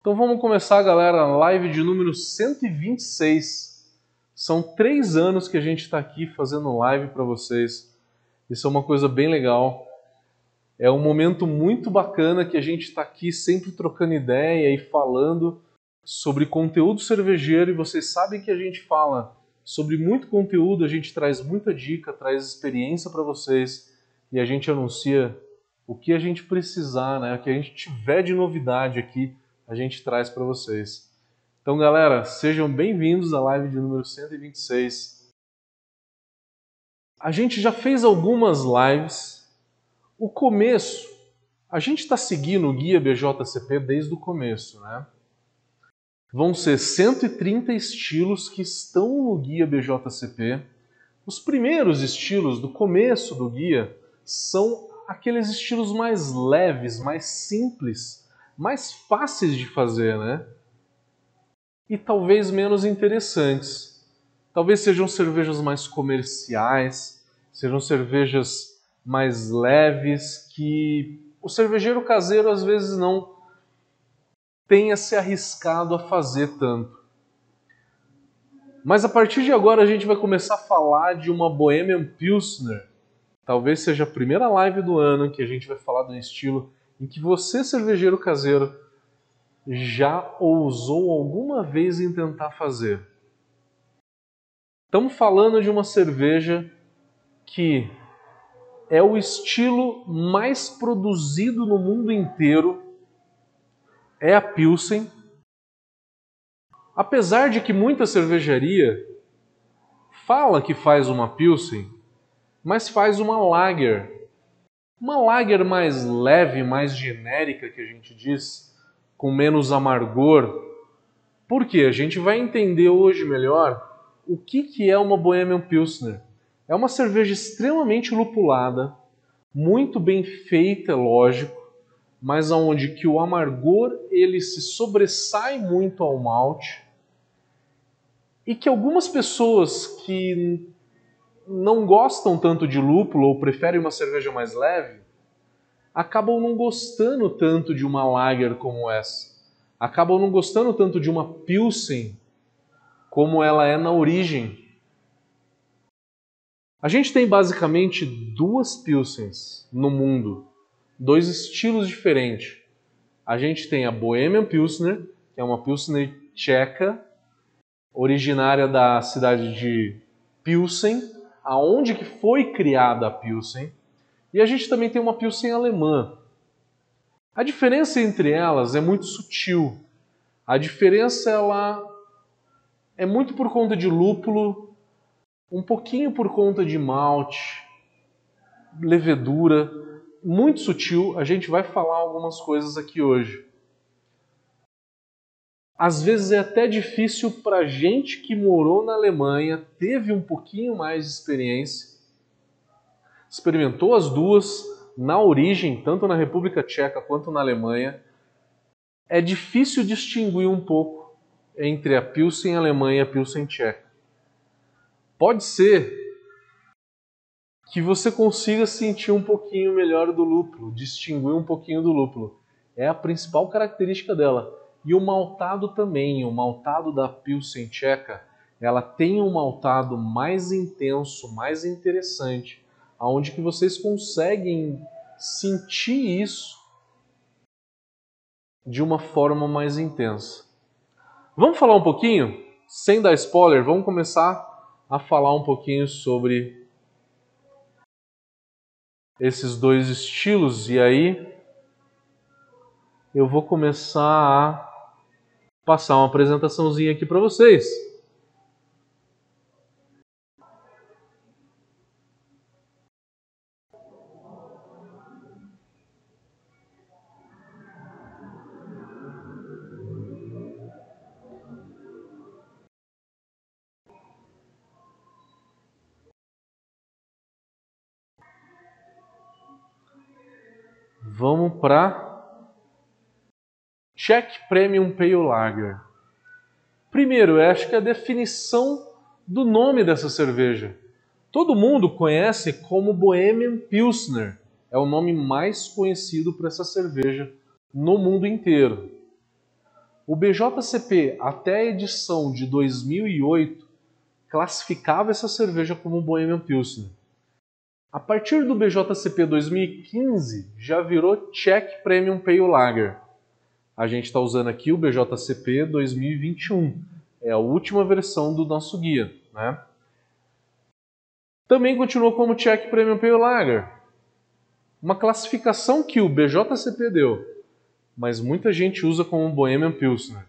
Então vamos começar, galera, live de número 126. São três anos que a gente está aqui fazendo live para vocês. Isso é uma coisa bem legal. É um momento muito bacana que a gente está aqui sempre trocando ideia e falando sobre conteúdo cervejeiro. E vocês sabem que a gente fala sobre muito conteúdo, a gente traz muita dica, traz experiência para vocês e a gente anuncia o que a gente precisar, né? O que a gente tiver de novidade aqui a gente traz para vocês. Então, galera, sejam bem-vindos à live de número 126. A gente já fez algumas lives. O começo, a gente está seguindo o guia BJCP desde o começo, né? Vão ser 130 estilos que estão no guia BJCP. Os primeiros estilos do começo do guia são aqueles estilos mais leves, mais simples, mais fáceis de fazer, né? E talvez menos interessantes. Talvez sejam cervejas mais comerciais, sejam cervejas mais leves que o cervejeiro caseiro às vezes não tenha se arriscado a fazer tanto. Mas a partir de agora a gente vai começar a falar de uma Bohemian Pilsner. Talvez seja a primeira live do ano que a gente vai falar um estilo em que você, cervejeiro caseiro, já ousou alguma vez em tentar fazer. Estamos falando de uma cerveja que é o estilo mais produzido no mundo inteiro, é a Pilsen. Apesar de que muita cervejaria fala que faz uma Pilsen, mas faz uma Lager uma lager mais leve, mais genérica, que a gente diz, com menos amargor. Por quê? A gente vai entender hoje melhor o que, que é uma Bohemian Pilsner. É uma cerveja extremamente lupulada, muito bem feita, lógico, mas aonde que o amargor ele se sobressai muito ao malte e que algumas pessoas que não gostam tanto de lúpulo ou preferem uma cerveja mais leve, acabam não gostando tanto de uma lager como essa. Acabam não gostando tanto de uma pilsen como ela é na origem. A gente tem basicamente duas pilsens no mundo, dois estilos diferentes. A gente tem a Bohemian Pilsner, que é uma pilsner tcheca, originária da cidade de Pilsen, aonde que foi criada a Pilsen, e a gente também tem uma Pilsen alemã. A diferença entre elas é muito sutil. A diferença ela é muito por conta de lúpulo, um pouquinho por conta de malte, levedura, muito sutil. A gente vai falar algumas coisas aqui hoje às vezes é até difícil para gente que morou na Alemanha, teve um pouquinho mais de experiência, experimentou as duas na origem, tanto na República Tcheca quanto na Alemanha. É difícil distinguir um pouco entre a Pilsen alemã e a Pilsen tcheca. Pode ser que você consiga sentir um pouquinho melhor do lúpulo, distinguir um pouquinho do lúpulo. É a principal característica dela e o maltado também, o maltado da Pilsen tcheca, ela tem um maltado mais intenso, mais interessante, aonde que vocês conseguem sentir isso de uma forma mais intensa. Vamos falar um pouquinho, sem dar spoiler, vamos começar a falar um pouquinho sobre esses dois estilos e aí eu vou começar a passar uma apresentaçãozinha aqui para vocês. Vamos para Czech Premium Pale Lager. Primeiro, eu acho que a definição do nome dessa cerveja. Todo mundo conhece como Bohemian Pilsner. É o nome mais conhecido para essa cerveja no mundo inteiro. O BJCP, até a edição de 2008, classificava essa cerveja como Bohemian Pilsner. A partir do BJCP 2015, já virou Czech Premium Pale Lager. A gente está usando aqui o BJCP 2021. É a última versão do nosso guia. Né? Também continuou como Czech Premium Pale Lager. Uma classificação que o BJCP deu mas muita gente usa como Bohemian Pilsner.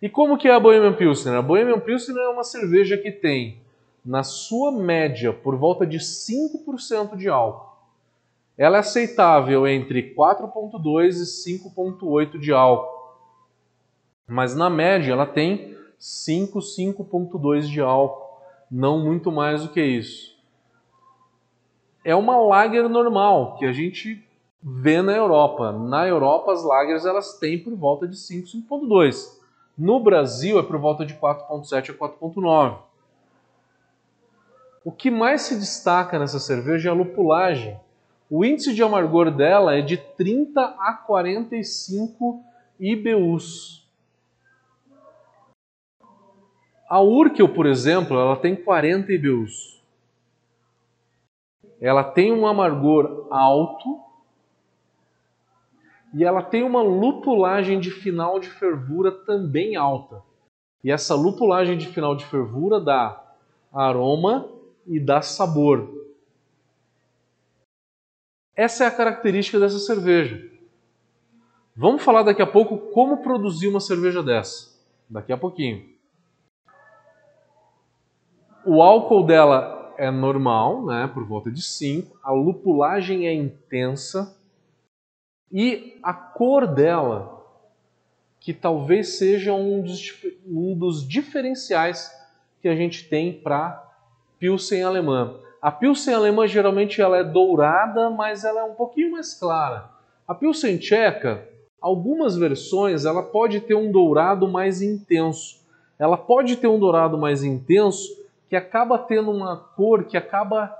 E como que é a Bohemian Pilsner? A Bohemian Pilsner é uma cerveja que tem, na sua média, por volta de 5% de álcool. Ela é aceitável entre 4.2 e 5.8 de álcool. Mas na média ela tem 5, 5.2 de álcool, não muito mais do que isso. É uma lager normal, que a gente vê na Europa. Na Europa, as lagers elas têm por volta de 5, 5.2. No Brasil, é por volta de 4.7 a 4.9. O que mais se destaca nessa cerveja é a lupulagem. O índice de amargor dela é de 30 a 45 IBUs. A Urkel, por exemplo, ela tem 40 IBUs. Ela tem um amargor alto e ela tem uma lupulagem de final de fervura também alta. E essa lupulagem de final de fervura dá aroma e dá sabor. Essa é a característica dessa cerveja. Vamos falar daqui a pouco como produzir uma cerveja dessa. Daqui a pouquinho. O álcool dela é normal, né, por volta de 5. A lupulagem é intensa e a cor dela, que talvez seja um dos, um dos diferenciais que a gente tem para Pilsen alemã. A Pilsen alemã geralmente ela é dourada, mas ela é um pouquinho mais clara. A Pilsen tcheca, algumas versões, ela pode ter um dourado mais intenso. Ela pode ter um dourado mais intenso que acaba tendo uma cor que acaba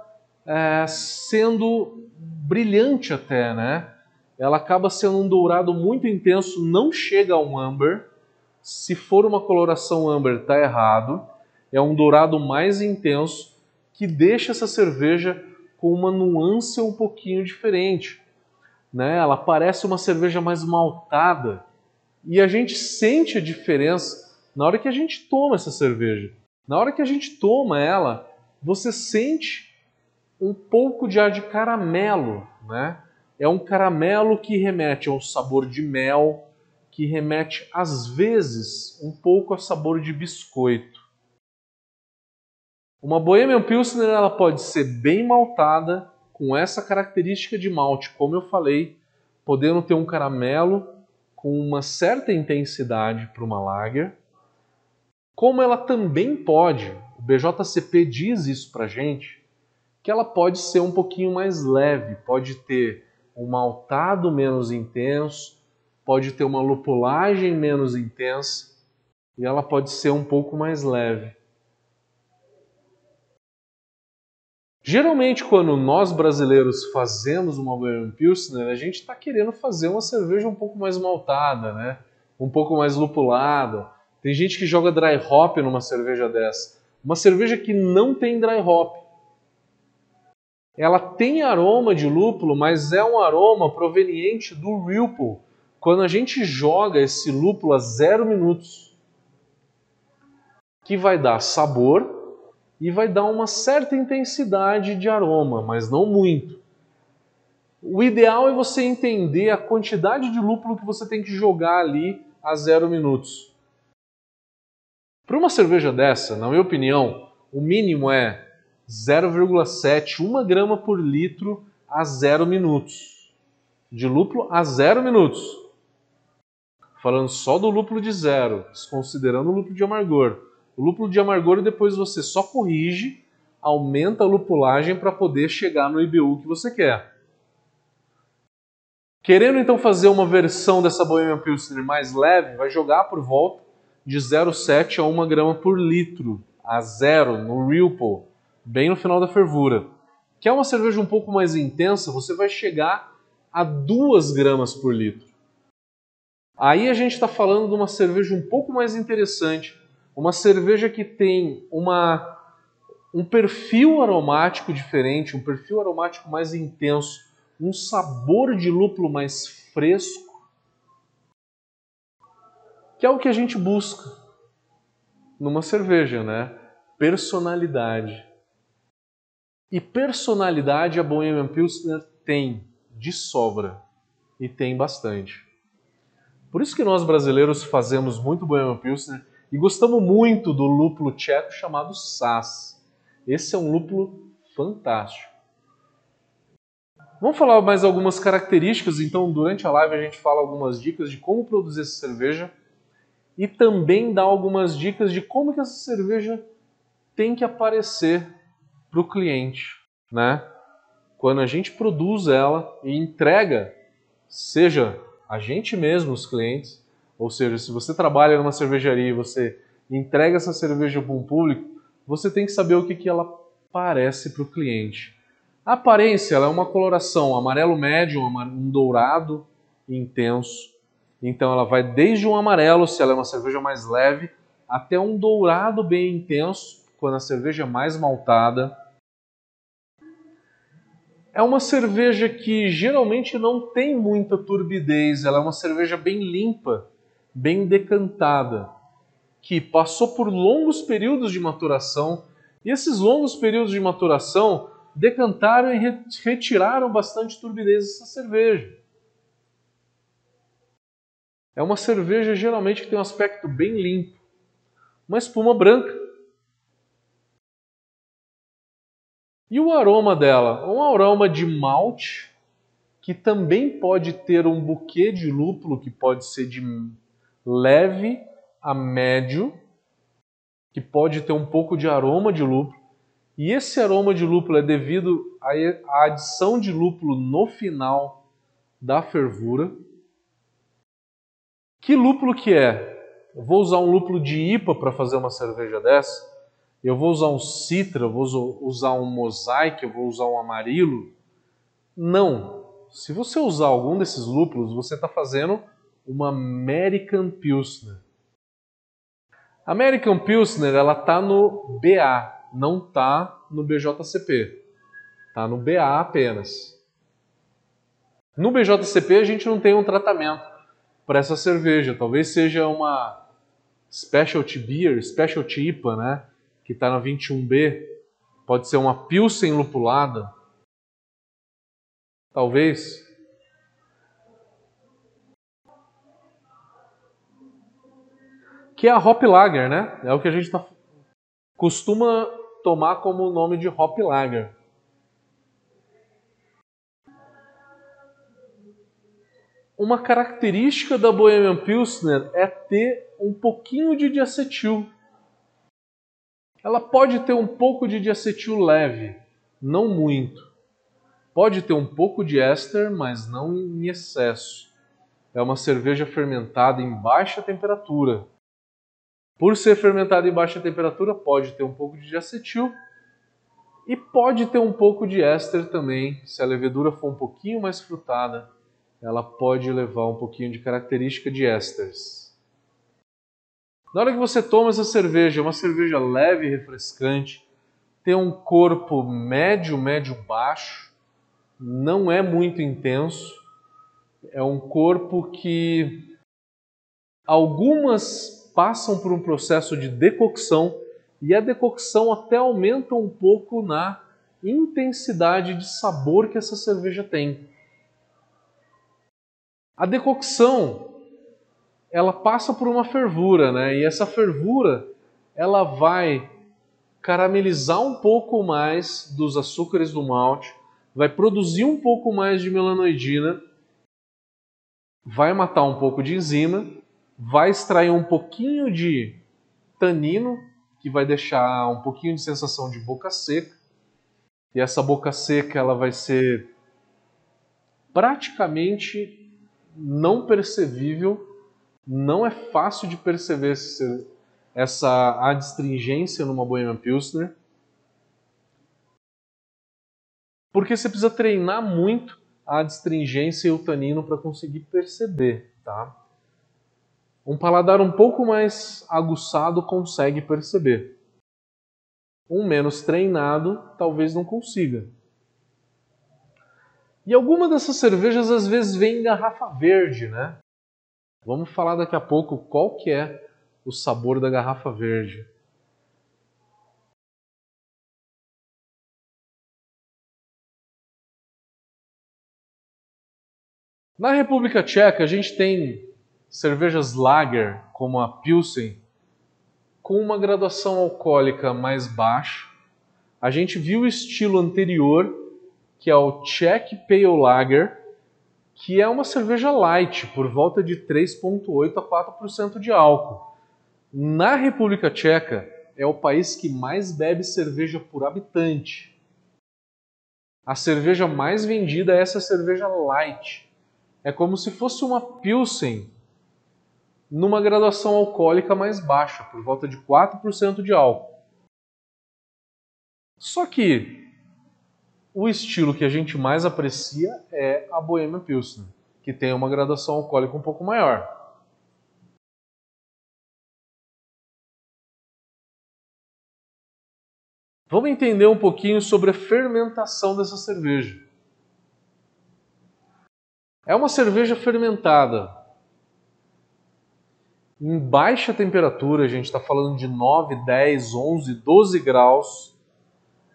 é, sendo brilhante até, né? ela acaba sendo um dourado muito intenso, não chega a um amber. Se for uma coloração amber, está errado. É um dourado mais intenso que deixa essa cerveja com uma nuance um pouquinho diferente. Né? Ela parece uma cerveja mais maltada e a gente sente a diferença na hora que a gente toma essa cerveja. Na hora que a gente toma ela, você sente um pouco de ar de caramelo, né? É um caramelo que remete ao sabor de mel, que remete às vezes um pouco ao sabor de biscoito. Uma Bohemian Pilsner ela pode ser bem maltada, com essa característica de malte, como eu falei, podendo ter um caramelo com uma certa intensidade para uma lager. Como ela também pode, o BJCP diz isso para gente, que ela pode ser um pouquinho mais leve, pode ter um maltado menos intenso, pode ter uma lupulagem menos intensa e ela pode ser um pouco mais leve. Geralmente, quando nós brasileiros fazemos uma Bohemian Pilsner, a gente está querendo fazer uma cerveja um pouco mais maltada, né? um pouco mais lupulada. Tem gente que joga dry hop numa cerveja dessa. Uma cerveja que não tem dry hop ela tem aroma de lúpulo, mas é um aroma proveniente do Whirlpool. Quando a gente joga esse lúpulo a zero minutos, que vai dar sabor e vai dar uma certa intensidade de aroma, mas não muito. O ideal é você entender a quantidade de lúpulo que você tem que jogar ali a zero minutos. Para uma cerveja dessa, na minha opinião, o mínimo é 0,7, 1 grama por litro a 0 minutos. De lúpulo a 0 minutos. Falando só do lúpulo de zero, desconsiderando o lúpulo de amargor. O lúpulo de amargor depois você só corrige, aumenta a lupulagem para poder chegar no IBU que você quer. Querendo então fazer uma versão dessa Bohemian Pilsner mais leve, vai jogar por volta de 0,7 a 1 grama por litro a zero no Whirlpool bem no final da fervura. Quer uma cerveja um pouco mais intensa, você vai chegar a 2 gramas por litro. Aí a gente está falando de uma cerveja um pouco mais interessante, uma cerveja que tem uma, um perfil aromático diferente, um perfil aromático mais intenso, um sabor de lúpulo mais fresco, que é o que a gente busca numa cerveja, né? Personalidade. E personalidade a Bohemian Pilsner tem de sobra e tem bastante. Por isso que nós brasileiros fazemos muito Bohemian Pilsner e gostamos muito do lúpulo tcheco chamado Sass. Esse é um lúpulo fantástico. Vamos falar mais algumas características, então durante a live a gente fala algumas dicas de como produzir essa cerveja e também dar algumas dicas de como que essa cerveja tem que aparecer para o cliente, né? Quando a gente produz ela e entrega, seja a gente mesmo, os clientes, ou seja, se você trabalha numa cervejaria e você entrega essa cerveja para um público, você tem que saber o que, que ela parece para o cliente. A aparência ela é uma coloração amarelo médio, um dourado intenso. Então ela vai desde um amarelo, se ela é uma cerveja mais leve, até um dourado bem intenso, quando a cerveja é mais maltada. É uma cerveja que geralmente não tem muita turbidez, ela é uma cerveja bem limpa, bem decantada, que passou por longos períodos de maturação, e esses longos períodos de maturação decantaram e retiraram bastante turbidez dessa cerveja. É uma cerveja geralmente que tem um aspecto bem limpo, uma espuma branca. E o aroma dela? Um aroma de malte, que também pode ter um buquê de lúpulo, que pode ser de leve a médio, que pode ter um pouco de aroma de lúpulo. E esse aroma de lúpulo é devido à adição de lúpulo no final da fervura. Que lúpulo que é? Eu vou usar um lúpulo de IPA para fazer uma cerveja dessa? eu vou usar um citra, eu vou usar um mosaic, eu vou usar um amarilo. Não. Se você usar algum desses lúpulos, você está fazendo uma American Pilsner. American Pilsner ela está no BA, não está no BJCP. Está no BA apenas. No BJCP a gente não tem um tratamento para essa cerveja. Talvez seja uma Specialty Beer, Specialty IPA, né? que está na 21B, pode ser uma Pilsen lupulada, talvez. Que é a Hop Lager, né? É o que a gente tá, costuma tomar como nome de Hop Lager. Uma característica da Bohemian Pilsner é ter um pouquinho de diacetil ela pode ter um pouco de diacetil leve, não muito. Pode ter um pouco de éster, mas não em excesso. É uma cerveja fermentada em baixa temperatura. Por ser fermentada em baixa temperatura, pode ter um pouco de diacetil e pode ter um pouco de éster também. Se a levedura for um pouquinho mais frutada, ela pode levar um pouquinho de característica de ésteres. Na hora que você toma essa cerveja, é uma cerveja leve e refrescante, tem um corpo médio, médio baixo, não é muito intenso, é um corpo que algumas passam por um processo de decocção e a decocção até aumenta um pouco na intensidade de sabor que essa cerveja tem. A decocção ela passa por uma fervura, né? E essa fervura ela vai caramelizar um pouco mais dos açúcares do malte, vai produzir um pouco mais de melanoidina, vai matar um pouco de enzima, vai extrair um pouquinho de tanino, que vai deixar um pouquinho de sensação de boca seca. E essa boca seca ela vai ser praticamente não percebível não é fácil de perceber essa adstringência numa Bohemian Pilsner, porque você precisa treinar muito a adstringência e o tanino para conseguir perceber, tá? Um paladar um pouco mais aguçado consegue perceber. Um menos treinado talvez não consiga. E alguma dessas cervejas às vezes vem em garrafa verde, né? Vamos falar daqui a pouco qual que é o sabor da garrafa verde. Na República Tcheca, a gente tem cervejas lager, como a Pilsen, com uma graduação alcoólica mais baixa. A gente viu o estilo anterior, que é o Czech Pale Lager, que é uma cerveja light, por volta de 3,8 a 4% de álcool. Na República Tcheca, é o país que mais bebe cerveja por habitante. A cerveja mais vendida é essa cerveja light, é como se fosse uma Pilsen numa graduação alcoólica mais baixa, por volta de 4% de álcool. Só que o estilo que a gente mais aprecia é a Bohemia Pilsner, que tem uma graduação alcoólica um pouco maior. Vamos entender um pouquinho sobre a fermentação dessa cerveja. É uma cerveja fermentada em baixa temperatura, a gente está falando de 9, 10, 11, 12 graus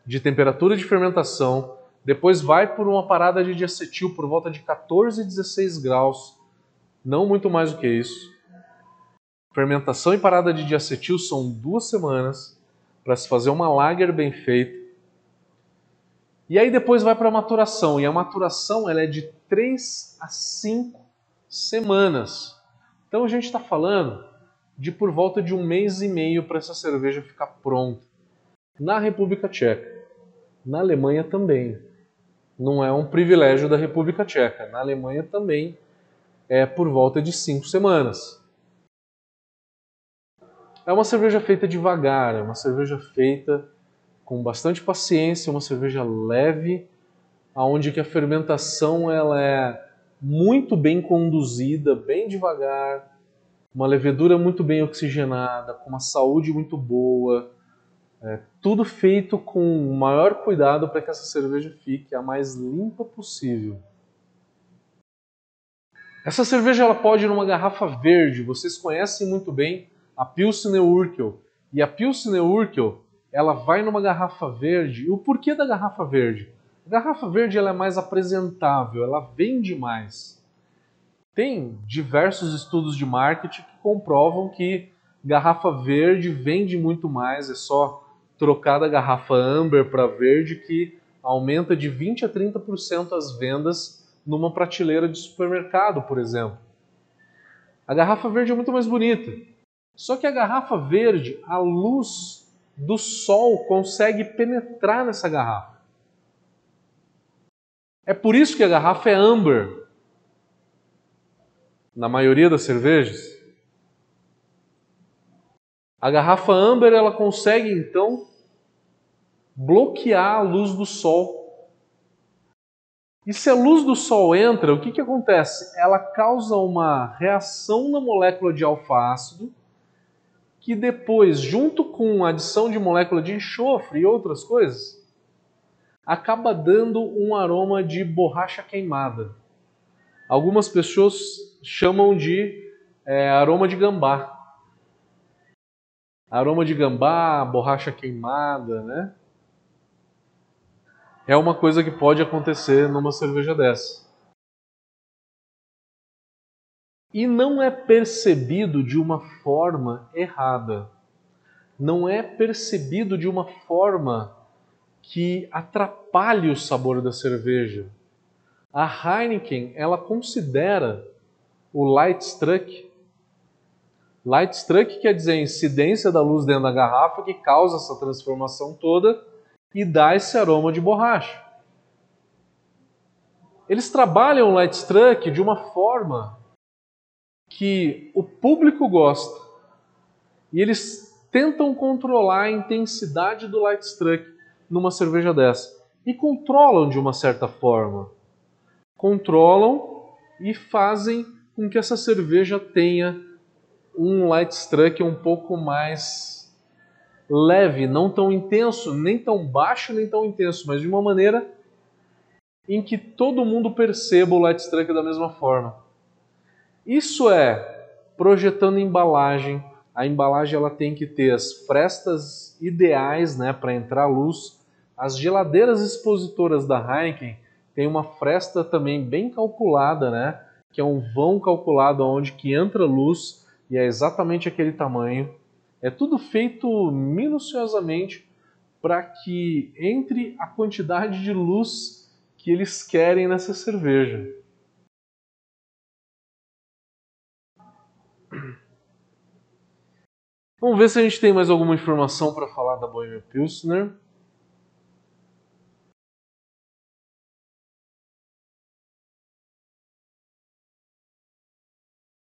de temperatura de fermentação. Depois vai por uma parada de diacetil por volta de 14, 16 graus, não muito mais do que isso. Fermentação e parada de diacetil são duas semanas para se fazer uma lager bem feita. E aí depois vai para a maturação, e a maturação ela é de 3 a 5 semanas. Então a gente está falando de por volta de um mês e meio para essa cerveja ficar pronta. Na República Tcheca. Na Alemanha também. Não é um privilégio da República Tcheca. Na Alemanha também é por volta de cinco semanas. É uma cerveja feita devagar, é uma cerveja feita com bastante paciência, uma cerveja leve, aonde que a fermentação ela é muito bem conduzida, bem devagar, uma levedura muito bem oxigenada, com uma saúde muito boa, é, tudo feito com o maior cuidado para que essa cerveja fique a mais limpa possível. Essa cerveja ela pode ir numa garrafa verde. Vocês conhecem muito bem a Pilsner Urquell. E a Pilsner Urquell ela vai numa garrafa verde. E o porquê da garrafa verde? Garrafa verde ela é mais apresentável, ela vende mais. Tem diversos estudos de marketing que comprovam que garrafa verde vende muito mais, é só trocar da garrafa amber para verde que aumenta de 20 a 30% as vendas numa prateleira de supermercado, por exemplo. A garrafa verde é muito mais bonita. Só que a garrafa verde, a luz do sol consegue penetrar nessa garrafa. É por isso que a garrafa é amber. Na maioria das cervejas. A garrafa amber ela consegue então bloquear a luz do sol. E se a luz do sol entra, o que, que acontece? Ela causa uma reação na molécula de alfa-ácido que depois, junto com a adição de molécula de enxofre e outras coisas, acaba dando um aroma de borracha queimada. Algumas pessoas chamam de é, aroma de gambá. Aroma de gambá, borracha queimada, né? É uma coisa que pode acontecer numa cerveja dessa. e não é percebido de uma forma errada. Não é percebido de uma forma que atrapalhe o sabor da cerveja. A Heineken, ela considera o light struck. Light struck quer dizer a incidência da luz dentro da garrafa que causa essa transformação toda e dá esse aroma de borracha. Eles trabalham o light struck de uma forma que o público gosta e eles tentam controlar a intensidade do light struck numa cerveja dessa e controlam de uma certa forma. Controlam e fazem com que essa cerveja tenha um light struck um pouco mais leve, não tão intenso, nem tão baixo, nem tão intenso, mas de uma maneira em que todo mundo perceba o light struck da mesma forma. Isso é projetando embalagem. A embalagem ela tem que ter as frestas ideais, né, para entrar luz. As geladeiras expositoras da Heineken tem uma fresta também bem calculada, né, que é um vão calculado onde que entra luz e é exatamente aquele tamanho. É tudo feito minuciosamente para que entre a quantidade de luz que eles querem nessa cerveja. Vamos ver se a gente tem mais alguma informação para falar da Bohemia Pilsner.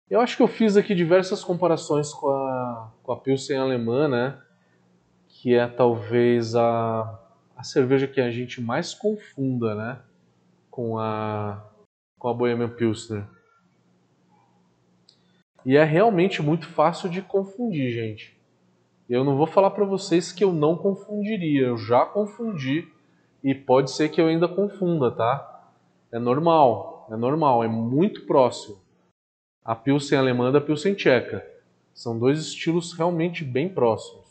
Eu acho que eu fiz aqui diversas comparações com a, com a Pilsen alemã, né? Que é talvez a, a cerveja que a gente mais confunda, né? Com a, com a Bohemian Pilsner. E é realmente muito fácil de confundir, gente. Eu não vou falar para vocês que eu não confundiria. Eu já confundi e pode ser que eu ainda confunda, tá? É normal, é normal, é muito próximo a Pilsen alemã da Pilsen tcheca. São dois estilos realmente bem próximos.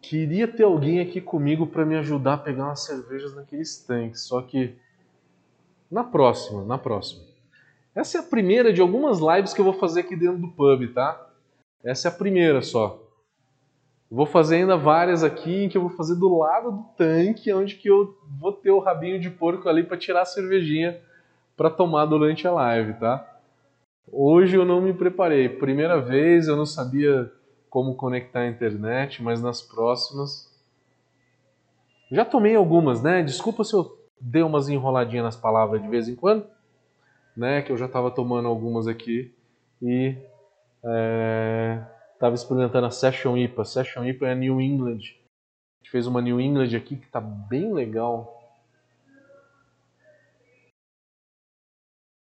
Queria ter alguém aqui comigo para me ajudar a pegar umas cervejas naqueles tanques, só que na próxima, na próxima. Essa é a primeira de algumas lives que eu vou fazer aqui dentro do pub, tá? Essa é a primeira só. Vou fazer ainda várias aqui em que eu vou fazer do lado do tanque, onde que eu vou ter o rabinho de porco ali para tirar a cervejinha para tomar durante a live, tá? Hoje eu não me preparei. Primeira vez eu não sabia como conectar a internet, mas nas próximas já tomei algumas, né? Desculpa se eu dei umas enroladinhas nas palavras de vez em quando, né? Que eu já estava tomando algumas aqui e é Estava experimentando a Session IPA. Session IPA é New England. A gente fez uma New England aqui que está bem legal.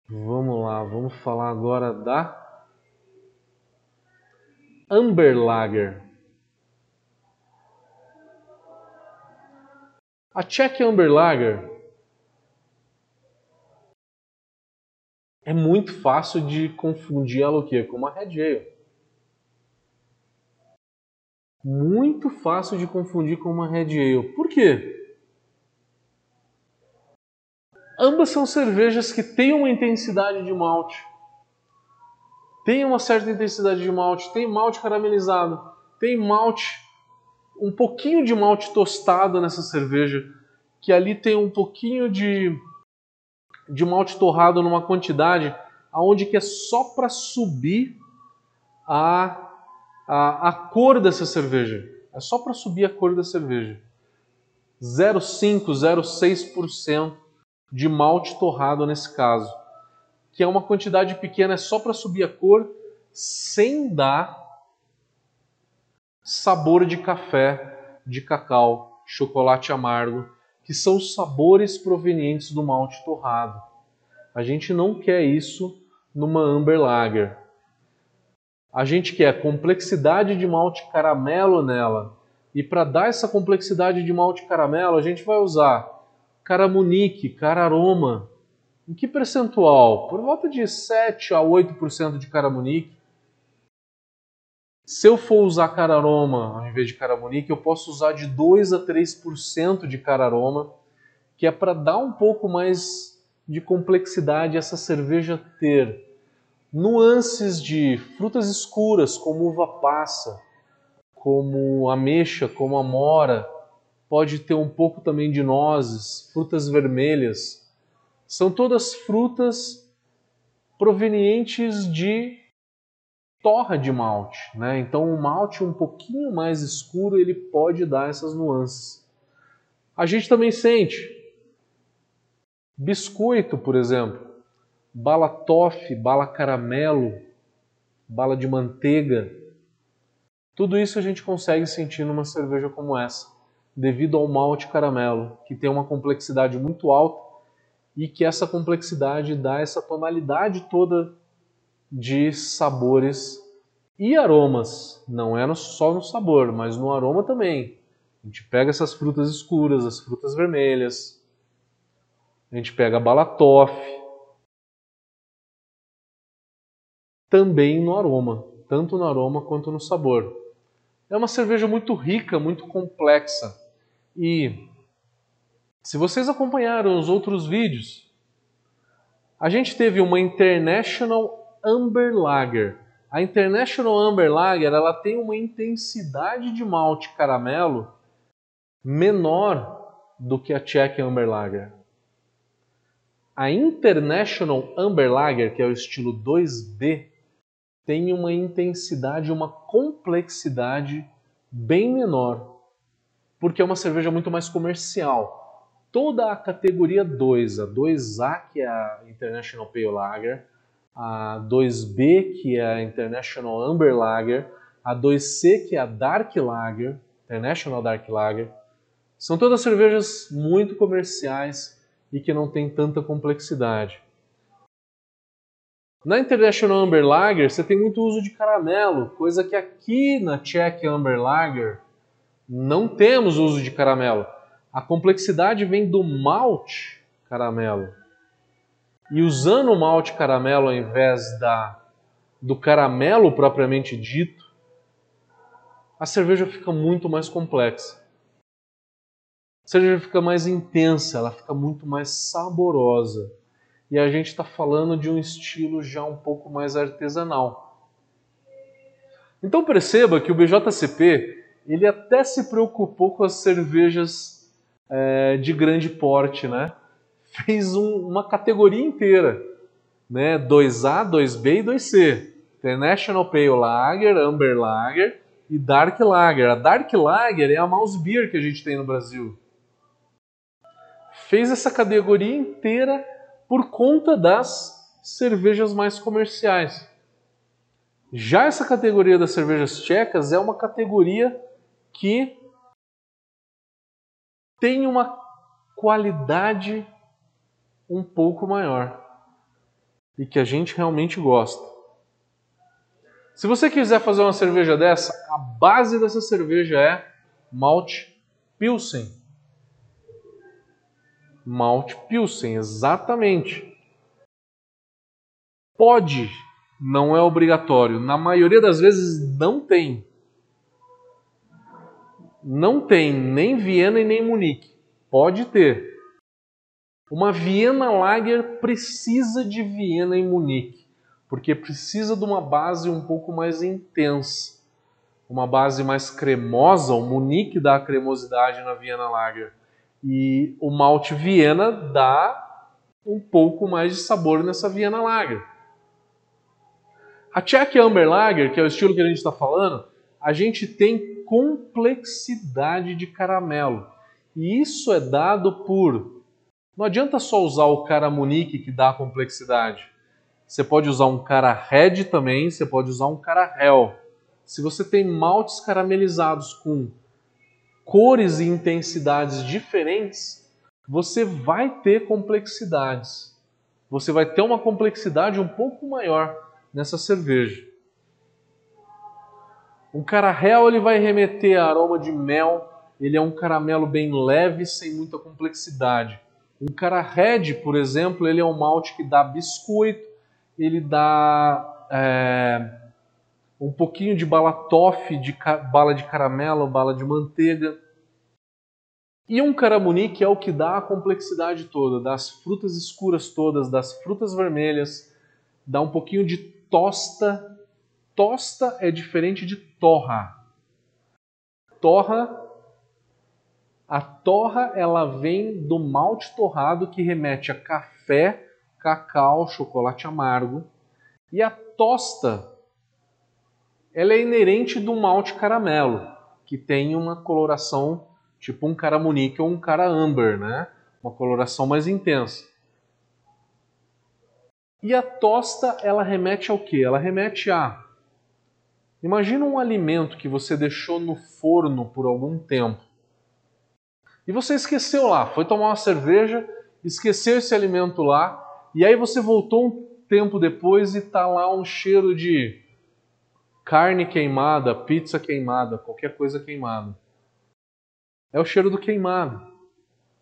Vamos lá, vamos falar agora da Amber Lager. A Czech Amber Lager é muito fácil de confundir ela o quê? com uma Red Ale muito fácil de confundir com uma Red Ale. Por quê? Ambas são cervejas que têm uma intensidade de malte. Tem uma certa intensidade de malte, tem malte caramelizado, tem malte, um pouquinho de malte tostado nessa cerveja, que ali tem um pouquinho de, de malte torrado numa quantidade aonde que é só para subir a a, a cor dessa cerveja. É só para subir a cor da cerveja. 0,5, 0,6% de malte torrado nesse caso. Que é uma quantidade pequena, é só para subir a cor, sem dar sabor de café, de cacau, chocolate amargo, que são os sabores provenientes do malte torrado. A gente não quer isso numa Amber Lager. A gente quer complexidade de malte caramelo nela. E para dar essa complexidade de malte caramelo, a gente vai usar caramunique, cararoma. Em que percentual? Por volta de 7 a 8% de caramunique. Se eu for usar cararoma ao invés de caramunique, eu posso usar de 2 a 3% de cararoma, que é para dar um pouco mais de complexidade essa cerveja ter nuances de frutas escuras, como uva passa, como ameixa, como amora, pode ter um pouco também de nozes, frutas vermelhas. São todas frutas provenientes de torra de malte, né? Então o malte um pouquinho mais escuro ele pode dar essas nuances. A gente também sente biscoito, por exemplo bala toffee, bala caramelo, bala de manteiga. Tudo isso a gente consegue sentir numa cerveja como essa, devido ao malte caramelo, que tem uma complexidade muito alta e que essa complexidade dá essa tonalidade toda de sabores e aromas. Não é só no sabor, mas no aroma também. A gente pega essas frutas escuras, as frutas vermelhas, a gente pega a balatoff, também no aroma, tanto no aroma quanto no sabor. É uma cerveja muito rica, muito complexa. E se vocês acompanharam os outros vídeos, a gente teve uma International Amber Lager. A International Amber Lager ela tem uma intensidade de malte caramelo menor do que a Czech Amber Lager. A International Amber Lager, que é o estilo 2B, tem uma intensidade, uma complexidade bem menor, porque é uma cerveja muito mais comercial. Toda a categoria 2, a 2A, que é a International Pale Lager, a 2B, que é a International Amber Lager, a 2C, que é a Dark Lager, International Dark Lager, são todas cervejas muito comerciais e que não têm tanta complexidade. Na International Amber Lager, você tem muito uso de caramelo, coisa que aqui na Czech Amber Lager não temos uso de caramelo. A complexidade vem do malte caramelo. E usando o malte caramelo ao invés da, do caramelo propriamente dito, a cerveja fica muito mais complexa. A cerveja fica mais intensa, ela fica muito mais saborosa e a gente está falando de um estilo já um pouco mais artesanal. Então perceba que o BJCP ele até se preocupou com as cervejas é, de grande porte, né? Fez um, uma categoria inteira, né? 2A, 2B e 2C. International Pale Lager, Amber Lager e Dark Lager. A Dark Lager é a mouse beer que a gente tem no Brasil. Fez essa categoria inteira por conta das cervejas mais comerciais. Já essa categoria das cervejas tchecas é uma categoria que tem uma qualidade um pouco maior e que a gente realmente gosta. Se você quiser fazer uma cerveja dessa, a base dessa cerveja é malte Pilsen malte Pilsen, exatamente. Pode, não é obrigatório. Na maioria das vezes não tem. Não tem nem Viena e nem Munique. Pode ter. Uma Viena Lager precisa de Viena e Munique, porque precisa de uma base um pouco mais intensa. Uma base mais cremosa, o Munique dá cremosidade na Viena Lager e o malte Viena dá um pouco mais de sabor nessa Viena Lager. A Czech Amber Lager, que é o estilo que a gente está falando, a gente tem complexidade de caramelo. E isso é dado por. Não adianta só usar o cara Munique que dá complexidade. Você pode usar um cara Red também, você pode usar um cara Hell. Se você tem maltes caramelizados com cores e intensidades diferentes, você vai ter complexidades. Você vai ter uma complexidade um pouco maior nessa cerveja. Um carahel ele vai remeter a aroma de mel, ele é um caramelo bem leve, sem muita complexidade. Um cara red, por exemplo, ele é um malte que dá biscoito, ele dá é, um pouquinho de balatoff, de bala de caramelo, bala de manteiga. E um caramunique é o que dá a complexidade toda, das frutas escuras todas, das frutas vermelhas, dá um pouquinho de tosta. Tosta é diferente de torra. Torra, a torra ela vem do malte torrado que remete a café, cacau, chocolate amargo. E a tosta ela é inerente do malte caramelo, que tem uma coloração tipo um cara Munique ou um cara Amber, né? Uma coloração mais intensa. E a tosta, ela remete ao quê? Ela remete a Imagina um alimento que você deixou no forno por algum tempo. E você esqueceu lá, foi tomar uma cerveja esqueceu esse alimento lá, e aí você voltou um tempo depois e tá lá um cheiro de carne queimada, pizza queimada, qualquer coisa queimada. É o cheiro do queimado.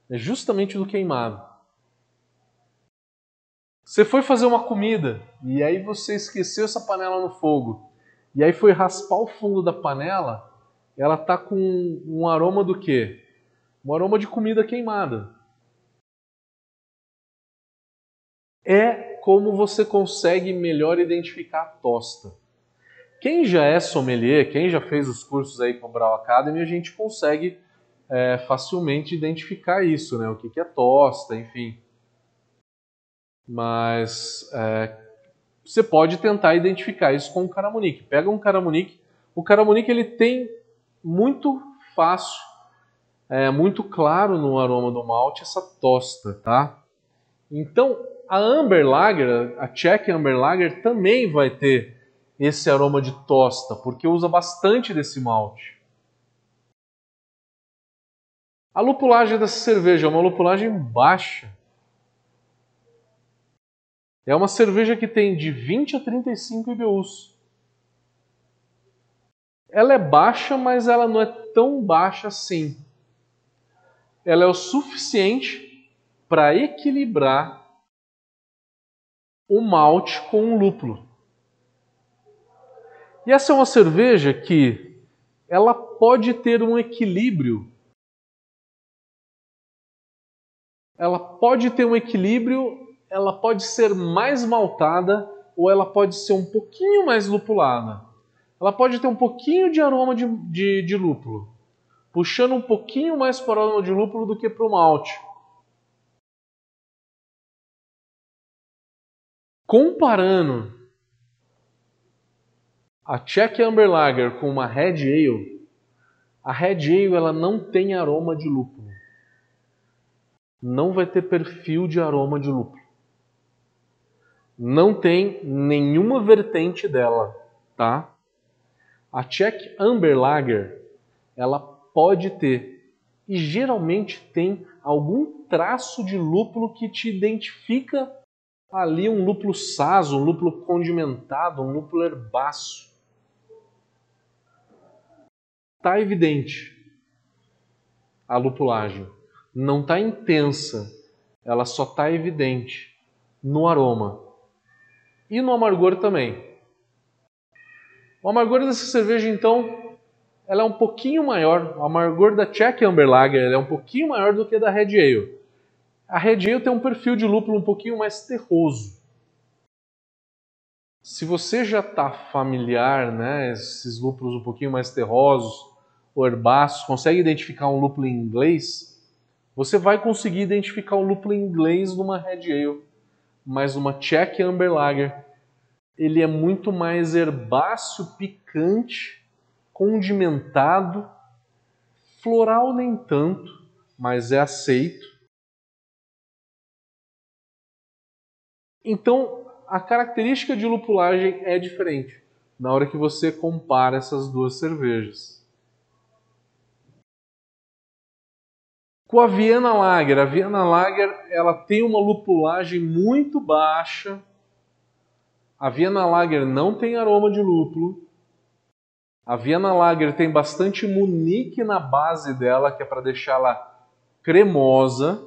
É justamente do queimado. Você foi fazer uma comida e aí você esqueceu essa panela no fogo. E aí foi raspar o fundo da panela, ela tá com um aroma do quê? Um aroma de comida queimada. É como você consegue melhor identificar a tosta. Quem já é sommelier, quem já fez os cursos aí com o Brau Academy, a gente consegue é, facilmente identificar isso, né? O que, que é tosta, enfim. Mas é, você pode tentar identificar isso com o caramunique. Pega um caramunique. O caramunique ele tem muito fácil, é, muito claro no aroma do malte essa tosta, tá? Então a Amber Lager, a Czech Amber Lager também vai ter esse aroma de tosta, porque usa bastante desse malte. A lupulagem dessa cerveja é uma lupulagem baixa. É uma cerveja que tem de 20 a 35 IBUs. Ela é baixa, mas ela não é tão baixa assim. Ela é o suficiente para equilibrar o malte com o lúpulo. E essa é uma cerveja que ela pode ter um equilíbrio ela pode ter um equilíbrio, ela pode ser mais maltada ou ela pode ser um pouquinho mais lupulada. Ela pode ter um pouquinho de aroma de, de, de lúpulo, puxando um pouquinho mais para o aroma de lúpulo do que para o malte. Comparando a Czech Amber Lager com uma Red Ale, a Red Ale ela não tem aroma de lúpulo não vai ter perfil de aroma de lúpulo. Não tem nenhuma vertente dela, tá? A Czech Amber Lager, ela pode ter e geralmente tem algum traço de lúpulo que te identifica ali um lúpulo saso, um lúpulo condimentado, um lúpulo herbáceo. Tá evidente a lupulagem não está intensa, ela só está evidente no aroma e no amargor também. O amargor dessa cerveja, então, ela é um pouquinho maior. O amargor da Czech Amber Lager é um pouquinho maior do que da Red Ale. A Red Ale tem um perfil de lúpulo um pouquinho mais terroso. Se você já está familiar, né, esses lúpulos um pouquinho mais terrosos, ou herbáceos, consegue identificar um lúpulo inglês, você vai conseguir identificar o lúpulo inglês numa Red Ale, mas numa Czech Amber Lager ele é muito mais herbáceo, picante, condimentado, floral nem tanto, mas é aceito. Então, a característica de lupulagem é diferente na hora que você compara essas duas cervejas. Com a Viena Lager, a Viena Lager ela tem uma lupulagem muito baixa. A Viena Lager não tem aroma de lúpulo. A Viena Lager tem bastante munique na base dela, que é para deixá-la cremosa.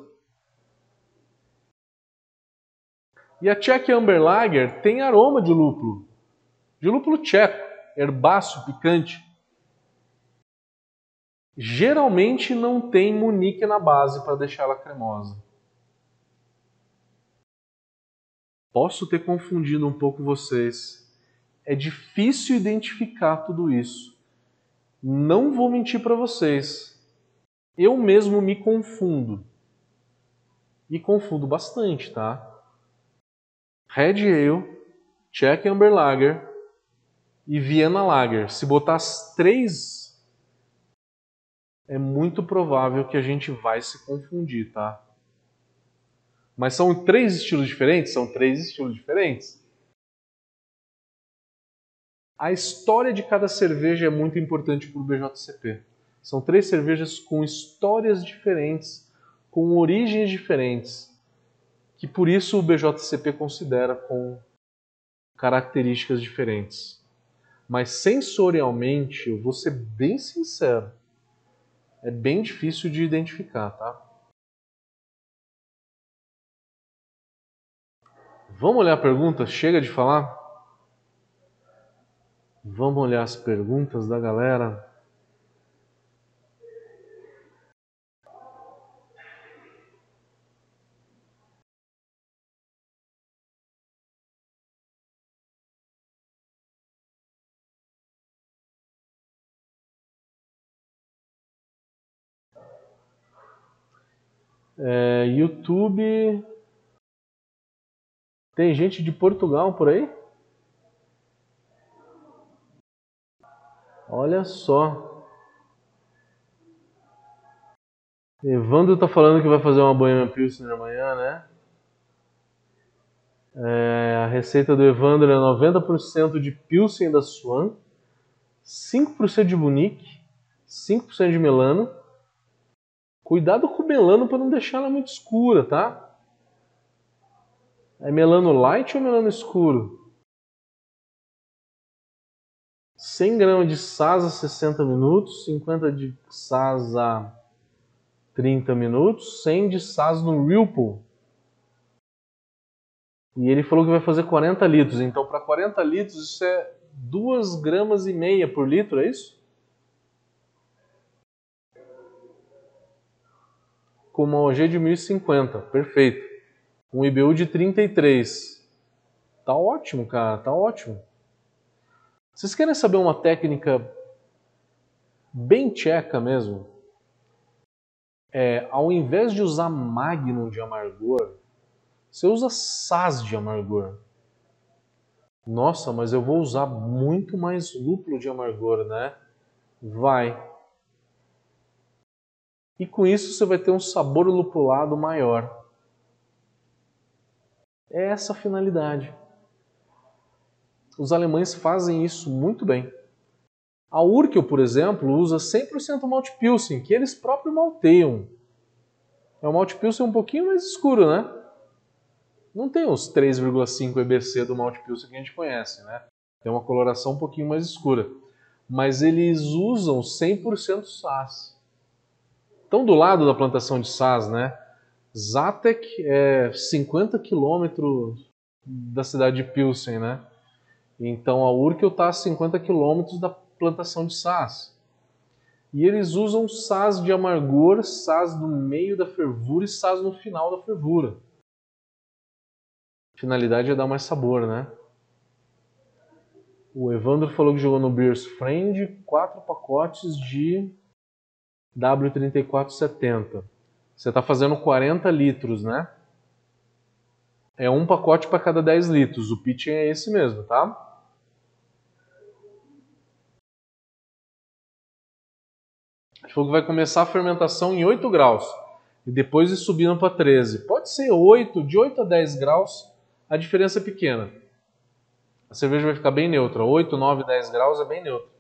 E a Czech Amber Lager tem aroma de lúpulo, de lúpulo tcheco, herbáceo, picante geralmente não tem munique na base para deixar ela cremosa. Posso ter confundido um pouco vocês. É difícil identificar tudo isso. Não vou mentir para vocês. Eu mesmo me confundo. E confundo bastante, tá? Red Ale, Czech Amber Lager e Vienna Lager. Se botar as três é muito provável que a gente vai se confundir, tá? Mas são três estilos diferentes? São três estilos diferentes. A história de cada cerveja é muito importante para o BJCP. São três cervejas com histórias diferentes, com origens diferentes. que por isso o BJCP considera com características diferentes. Mas sensorialmente, eu vou ser bem sincero, é bem difícil de identificar, tá? Vamos olhar a pergunta? Chega de falar? Vamos olhar as perguntas da galera. É, YouTube. Tem gente de Portugal por aí? Olha só. Evandro tá falando que vai fazer uma Bohemian Pilsner amanhã, né? É, a receita do Evandro é 90% de Pilsen da Swan, 5% de Munique, 5% de melano Cuidado com o melano para não deixar ela muito escura, tá? É melano light ou melano escuro? 100 gramas de sasa 60 minutos, 50 de sasa 30 minutos, 100 de sasa no Whirlpool. E ele falou que vai fazer 40 litros. Então, para 40 litros, isso é 2 gramas e meia por litro, é isso? Com uma OG de 1050, perfeito. Um IBU de 33. Tá ótimo, cara, tá ótimo. Vocês querem saber uma técnica bem tcheca mesmo? É, ao invés de usar Magnum de amargor, você usa Saz de amargor. Nossa, mas eu vou usar muito mais lúpulo de amargor, né? Vai. E com isso você vai ter um sabor lupulado maior. É essa a finalidade. Os alemães fazem isso muito bem. A Urkel, por exemplo, usa 100% malte pilsen, que eles próprios malteiam. É um malte pilsen um pouquinho mais escuro, né? Não tem os 3,5 EBC do malte pilsen que a gente conhece, né? Tem uma coloração um pouquinho mais escura. Mas eles usam 100% SAS estão do lado da plantação de saz, né? Zatek é 50 quilômetros da cidade de Pilsen, né? Então a Urkel está a 50 quilômetros da plantação de saz. E eles usam saz de amargor, saz no meio da fervura e saz no final da fervura. A finalidade é dar mais sabor, né? O Evandro falou que jogou no Beers Friend quatro pacotes de W3470. Você está fazendo 40 litros, né? É um pacote para cada 10 litros. O pitching é esse mesmo, tá? Gente falou que vai começar a fermentação em 8 graus e depois ir subindo para 13. Pode ser 8, de 8 a 10 graus, a diferença é pequena. A cerveja vai ficar bem neutra. 8, 9, 10 graus é bem neutra.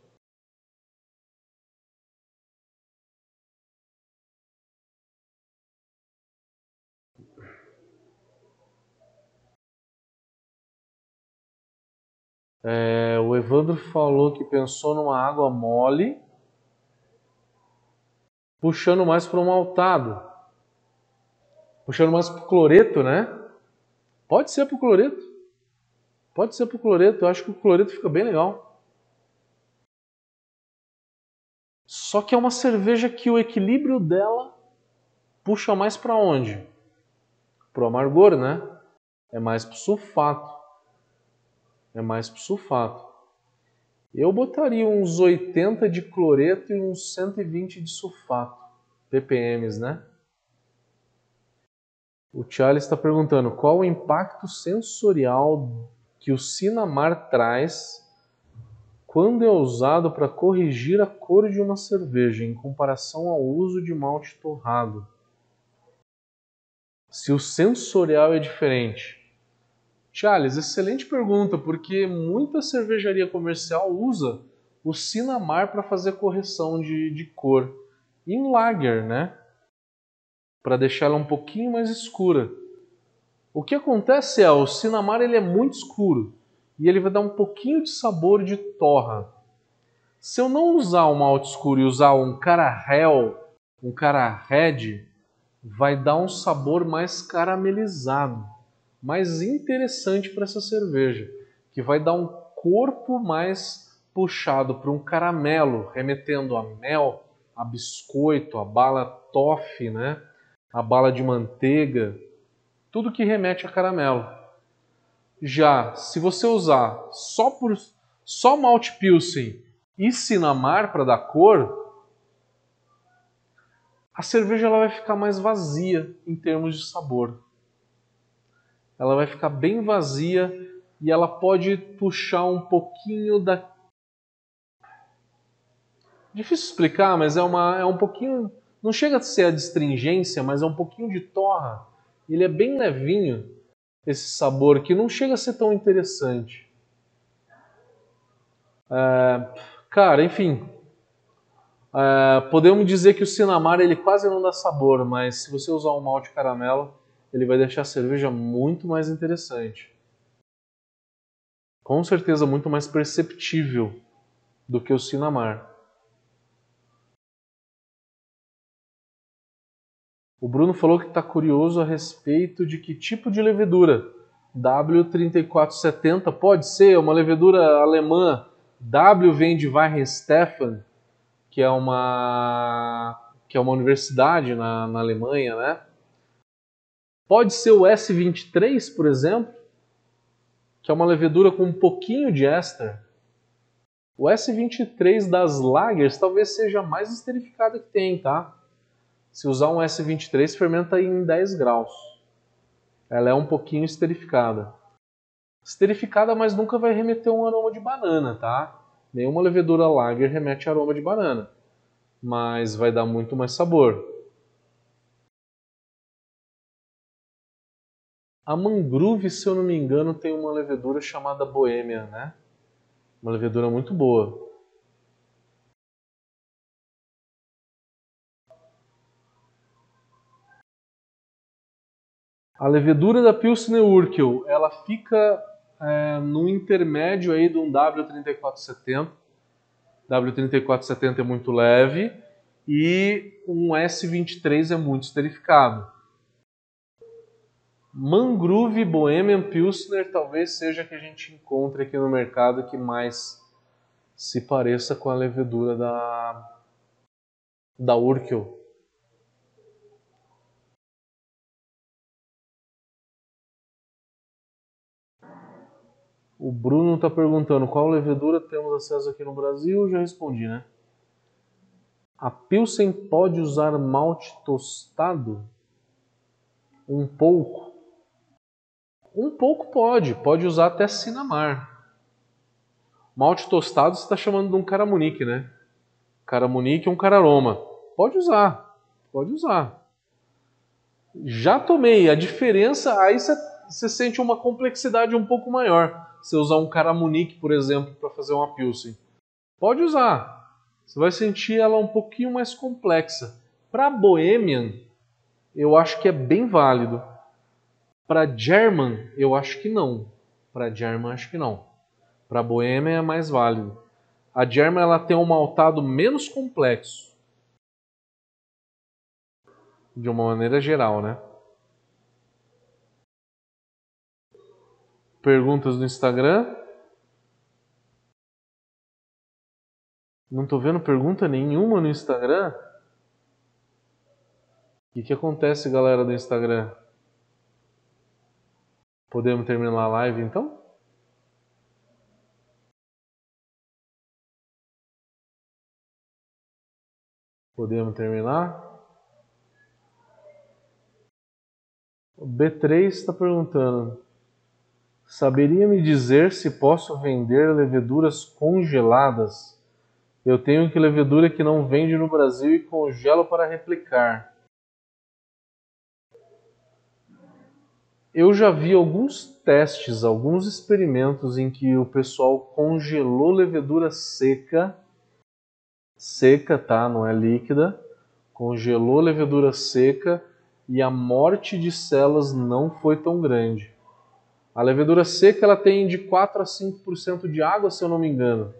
É, o Evandro falou que pensou numa água mole, puxando mais para um maltado. Puxando mais para o cloreto, né? Pode ser para o cloreto. Pode ser para o cloreto. Eu acho que o cloreto fica bem legal. Só que é uma cerveja que o equilíbrio dela puxa mais para onde? Para o amargor, né? É mais para o sulfato é mais para sulfato. Eu botaria uns 80 de cloreto e uns 120 de sulfato, ppm, né? O Charles está perguntando qual o impacto sensorial que o Sinamar traz quando é usado para corrigir a cor de uma cerveja em comparação ao uso de malte torrado. Se o sensorial é diferente. Charles, excelente pergunta, porque muita cervejaria comercial usa o Sinamar para fazer correção de, de cor. Em lager, né? Para deixar ela um pouquinho mais escura. O que acontece é, o Sinamar ele é muito escuro e ele vai dar um pouquinho de sabor de torra. Se eu não usar um malte escuro e usar um cara hell, um cara red, vai dar um sabor mais caramelizado, mais interessante para essa cerveja, que vai dar um corpo mais puxado para um caramelo, remetendo a mel, a biscoito, a bala toffee, né? A bala de manteiga, tudo que remete a caramelo. Já se você usar só por só malte pilsen e cinamar para dar cor, a cerveja ela vai ficar mais vazia em termos de sabor. Ela vai ficar bem vazia e ela pode puxar um pouquinho da Difícil explicar, mas é uma é um pouquinho, não chega a ser a astringência, mas é um pouquinho de torra. Ele é bem levinho esse sabor que não chega a ser tão interessante. É, cara, enfim, é, podemos dizer que o Sinamar ele quase não dá sabor, mas se você usar um malte caramelo, ele vai deixar a cerveja muito mais interessante. Com certeza muito mais perceptível do que o Sinamar. O Bruno falou que está curioso a respeito de que tipo de levedura. W3470 pode ser uma levedura alemã. W vem de Weihenstephan que é uma que é uma universidade na, na Alemanha, né? Pode ser o S23, por exemplo, que é uma levedura com um pouquinho de éster. O S23 das lagers talvez seja a mais esterificada que tem, tá? Se usar um S23, fermenta em 10 graus. Ela é um pouquinho esterificada. Esterificada, mas nunca vai remeter um aroma de banana, tá? Nenhuma levedura lager remete aroma de banana, mas vai dar muito mais sabor. A mangrove, se eu não me engano, tem uma levedura chamada Boêmia, né? Uma levedura muito boa. A levedura da Pilsner Urquell, ela fica é, no intermédio aí de um W3470. W3470 é muito leve e um S23 é muito esterificado. Mangrove Bohemian Pilsner talvez seja a que a gente encontre aqui no mercado que mais se pareça com a levedura da, da Urkel. O Bruno está perguntando qual levedura temos acesso aqui no Brasil. Já respondi, né? A Pilsen pode usar malte tostado? Um pouco. Um pouco pode. Pode usar até Sinamar. Malte tostado você está chamando de um caramunique, né? Caramunique é um cararoma. Pode usar. Pode usar. Já tomei. A diferença, aí você sente uma complexidade um pouco maior você usar um Caramunique, por exemplo, para fazer uma Pilsen. Pode usar. Você vai sentir ela um pouquinho mais complexa. Para Bohemian, eu acho que é bem válido. Para German, eu acho que não. Para German, acho que não. Para Bohemian é mais válido. A German ela tem um maltado menos complexo. De uma maneira geral, né? perguntas no Instagram. Não tô vendo pergunta nenhuma no Instagram. O que, que acontece, galera do Instagram? Podemos terminar a live então? Podemos terminar? O B3 está perguntando: Saberia me dizer se posso vender leveduras congeladas? Eu tenho que levedura que não vende no Brasil e congelo para replicar. Eu já vi alguns testes, alguns experimentos em que o pessoal congelou levedura seca, seca, tá? Não é líquida. Congelou levedura seca e a morte de células não foi tão grande. A levedura seca ela tem de 4 a 5% de água, se eu não me engano.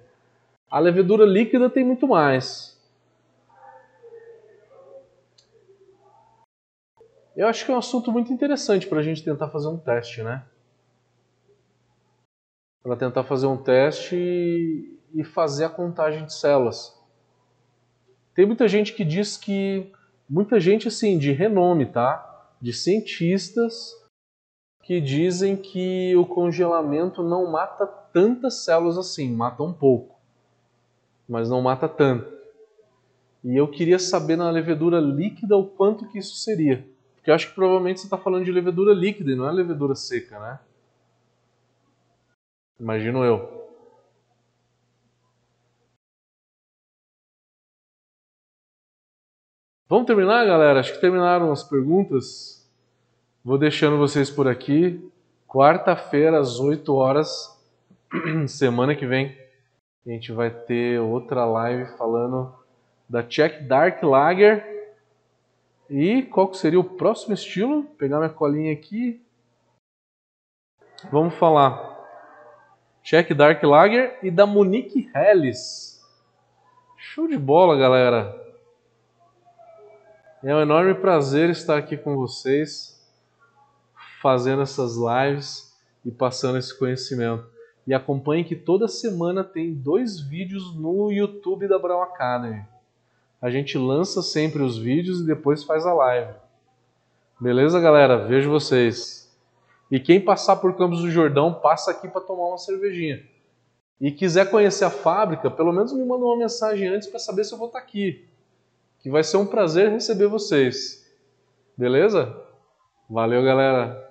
A levedura líquida tem muito mais. Eu acho que é um assunto muito interessante para a gente tentar fazer um teste, né? Para tentar fazer um teste e fazer a contagem de células. Tem muita gente que diz que muita gente assim de renome, tá? De cientistas que dizem que o congelamento não mata tantas células assim, mata um pouco, mas não mata tanto. E eu queria saber na levedura líquida o quanto que isso seria. Porque eu acho que provavelmente você está falando de levedura líquida e não é levedura seca, né? Imagino eu. Vamos terminar, galera? Acho que terminaram as perguntas. Vou deixando vocês por aqui. Quarta-feira, às 8 horas, semana que vem, a gente vai ter outra live falando da Czech Dark Lager. E qual que seria o próximo estilo? Vou pegar minha colinha aqui. Vamos falar Czech Dark Lager e da Monique Helles. Show de bola, galera! É um enorme prazer estar aqui com vocês, fazendo essas lives e passando esse conhecimento. E acompanhe que toda semana tem dois vídeos no YouTube da Brown Academy. A gente lança sempre os vídeos e depois faz a live. Beleza, galera? Vejo vocês. E quem passar por Campos do Jordão, passa aqui para tomar uma cervejinha. E quiser conhecer a fábrica, pelo menos me manda uma mensagem antes para saber se eu vou estar aqui que vai ser um prazer receber vocês. Beleza? Valeu, galera!